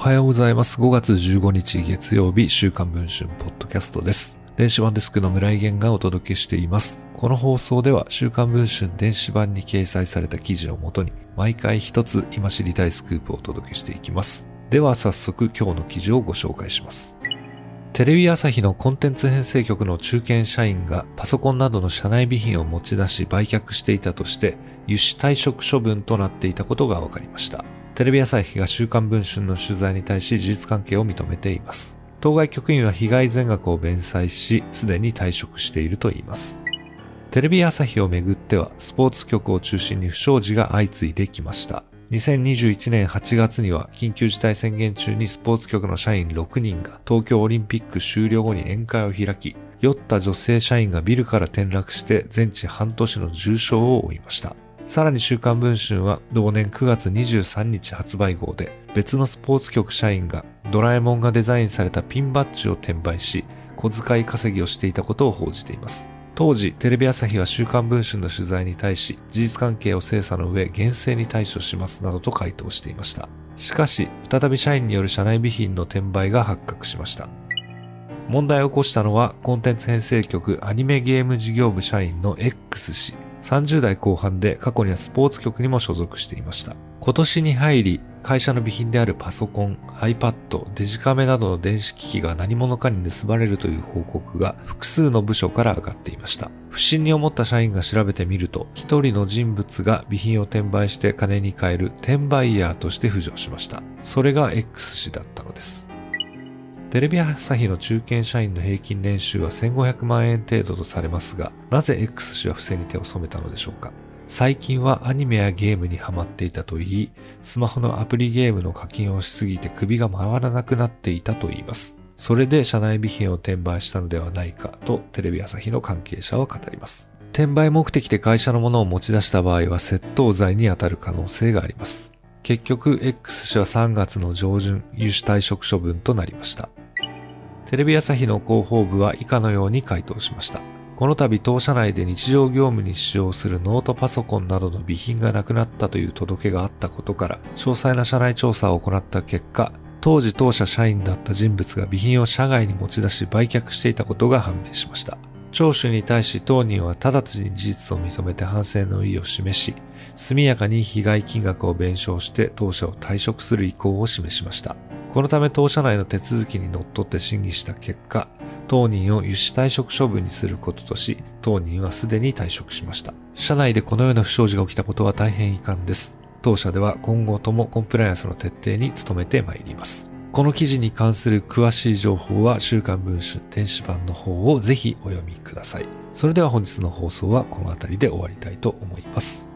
おはようございます。5月15日月曜日、週刊文春ポッドキャストです。電子版デスクの村井源がお届けしています。この放送では、週刊文春電子版に掲載された記事をもとに、毎回一つ今知りたいスクープをお届けしていきます。では早速今日の記事をご紹介します。テレビ朝日のコンテンツ編成局の中堅社員がパソコンなどの社内備品を持ち出し売却していたとして、輸出退職処分となっていたことが分かりました。テレビ朝日が週刊文春の取材に対し事実関係を認めています。当該局員は被害全額を弁済し、すでに退職しているといいます。テレビ朝日をめぐっては、スポーツ局を中心に不祥事が相次いできました。2021年8月には緊急事態宣言中にスポーツ局の社員6人が東京オリンピック終了後に宴会を開き、酔った女性社員がビルから転落して全治半年の重傷を負いました。さらに週刊文春は同年9月23日発売号で別のスポーツ局社員がドラえもんがデザインされたピンバッジを転売し小遣い稼ぎをしていたことを報じています。当時、テレビ朝日は週刊文春の取材に対し、事実関係を精査の上、厳正に対処しますなどと回答していました。しかし、再び社員による社内備品の転売が発覚しました。問題を起こしたのは、コンテンツ編成局アニメゲーム事業部社員の X 氏。30代後半で過去にはスポーツ局にも所属していました。今年に入り、会社の備品であるパソコン、iPad、デジカメなどの電子機器が何者かに盗まれるという報告が複数の部署から上がっていました。不審に思った社員が調べてみると、一人の人物が備品を転売して金に換える転売ヤーとして浮上しました。それが X 氏だったのです。テレビ朝日の中堅社員の平均年収は1500万円程度とされますが、なぜ X 氏は不正に手を染めたのでしょうか？最近はアニメやゲームにハマっていたといい、スマホのアプリゲームの課金をしすぎて首が回らなくなっていたといいます。それで社内備品を転売したのではないかとテレビ朝日の関係者は語ります。転売目的で会社のものを持ち出した場合は窃盗罪に当たる可能性があります。結局、X 氏は3月の上旬、輸出退職処分となりました。テレビ朝日の広報部は以下のように回答しました。この度当社内で日常業務に使用するノートパソコンなどの備品がなくなったという届けがあったことから、詳細な社内調査を行った結果、当時当社社員だった人物が備品を社外に持ち出し売却していたことが判明しました。聴取に対し当人は直ちに事実を認めて反省の意を示し、速やかに被害金額を弁償して当社を退職する意向を示しました。このため当社内の手続きにのっとって審議した結果、当人を輸出退職処分にすることとし、当人はすでに退職しました。社内でこのような不祥事が起きたことは大変遺憾です。当社では今後ともコンプライアンスの徹底に努めてまいります。この記事に関する詳しい情報は週刊文春電子版の方をぜひお読みください。それでは本日の放送はこの辺りで終わりたいと思います。